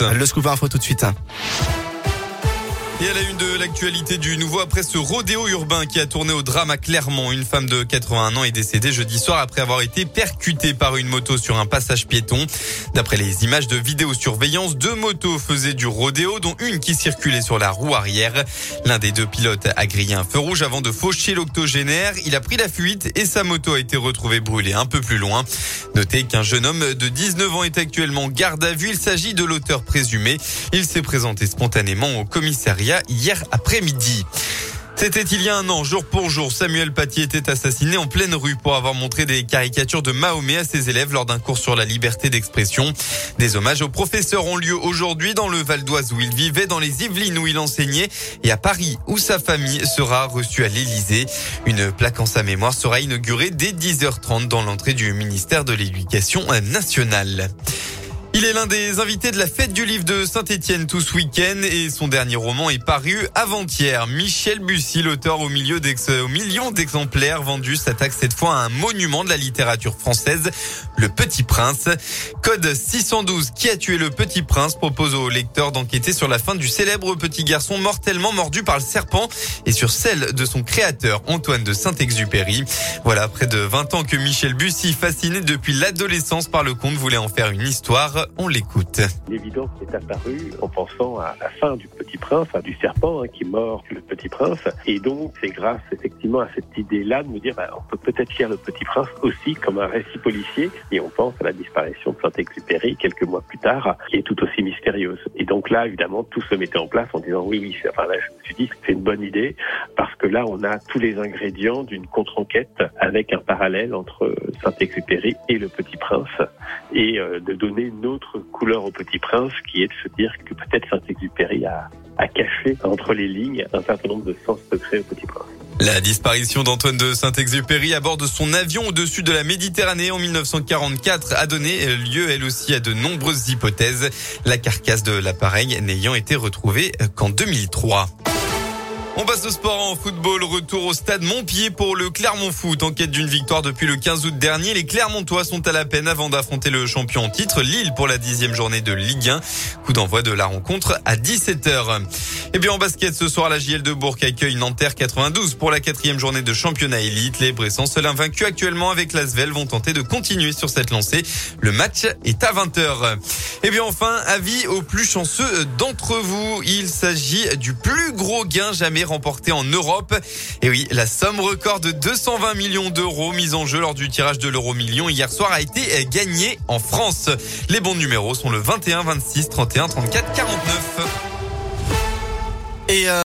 Le scoop info tout de suite. Et à la une de l'actualité du nouveau après ce rodéo urbain qui a tourné au drame à Clermont. Une femme de 81 ans est décédée jeudi soir après avoir été percutée par une moto sur un passage piéton. D'après les images de vidéosurveillance, deux motos faisaient du rodéo, dont une qui circulait sur la roue arrière. L'un des deux pilotes a grillé un feu rouge avant de faucher l'octogénaire. Il a pris la fuite et sa moto a été retrouvée brûlée un peu plus loin. Notez qu'un jeune homme de 19 ans est actuellement garde à vue. Il s'agit de l'auteur présumé. Il s'est présenté spontanément au commissariat hier après-midi. C'était il y a un an, jour pour jour, Samuel Paty était assassiné en pleine rue pour avoir montré des caricatures de Mahomet à ses élèves lors d'un cours sur la liberté d'expression. Des hommages aux professeurs ont lieu aujourd'hui dans le Val d'Oise où il vivait, dans les Yvelines où il enseignait et à Paris où sa famille sera reçue à l'Élysée. Une plaque en sa mémoire sera inaugurée dès 10h30 dans l'entrée du ministère de l'Éducation nationale. Il est l'un des invités de la fête du livre de Saint-Étienne tout ce week-end et son dernier roman est paru avant-hier. Michel Bussy, l'auteur au milieu au million d'exemplaires vendus, s'attaque cette fois à un monument de la littérature française, Le Petit Prince. Code 612, qui a tué le Petit Prince, propose au lecteur d'enquêter sur la fin du célèbre petit garçon mortellement mordu par le serpent et sur celle de son créateur, Antoine de Saint-Exupéry. Voilà, près de 20 ans que Michel Bussy, fasciné depuis l'adolescence par le conte, voulait en faire une histoire. On l'écoute. L'évidence est apparue en pensant à la fin du Petit Prince, du serpent hein, qui mord le Petit Prince. Et donc, c'est grâce effectivement à cette idée-là de nous dire, bah, on peut peut-être lire le Petit Prince aussi comme un récit policier. Et on pense à la disparition de Saint-Exupéry quelques mois plus tard, qui est tout aussi mystérieuse. Et donc là, évidemment, tout se mettait en place en disant, oui, oui, enfin je me suis dit, c'est une bonne idée parce que là, on a tous les ingrédients d'une contre-enquête avec un parallèle entre Saint-Exupéry et le Petit Prince et euh, de donner une autre couleur au Petit Prince qui est de se dire que peut-être Saint-Exupéry a, a caché entre les lignes un certain nombre de sens secrets au Petit Prince. La disparition d'Antoine de Saint-Exupéry à bord de son avion au-dessus de la Méditerranée en 1944 a donné lieu elle aussi à de nombreuses hypothèses, la carcasse de l'appareil n'ayant été retrouvée qu'en 2003. On passe au sport en football. Retour au stade Montpied pour le Clermont Foot. En quête d'une victoire depuis le 15 août dernier, les Clermontois sont à la peine avant d'affronter le champion en titre, Lille, pour la dixième journée de Ligue 1. Coup d'envoi de la rencontre à 17h. Et bien en basket, ce soir, la JL de Bourg accueille Nanterre 92 pour la quatrième journée de championnat élite. Les Bressans, seuls invaincus actuellement avec l'Asvel, vont tenter de continuer sur cette lancée. Le match est à 20h. Et bien enfin, avis aux plus chanceux d'entre vous. Il s'agit du plus gros gain jamais remporté en Europe. Et oui, la somme record de 220 millions d'euros mise en jeu lors du tirage de l'euro million hier soir a été gagnée en France. Les bons numéros sont le 21, 26, 31, 34, 49. Et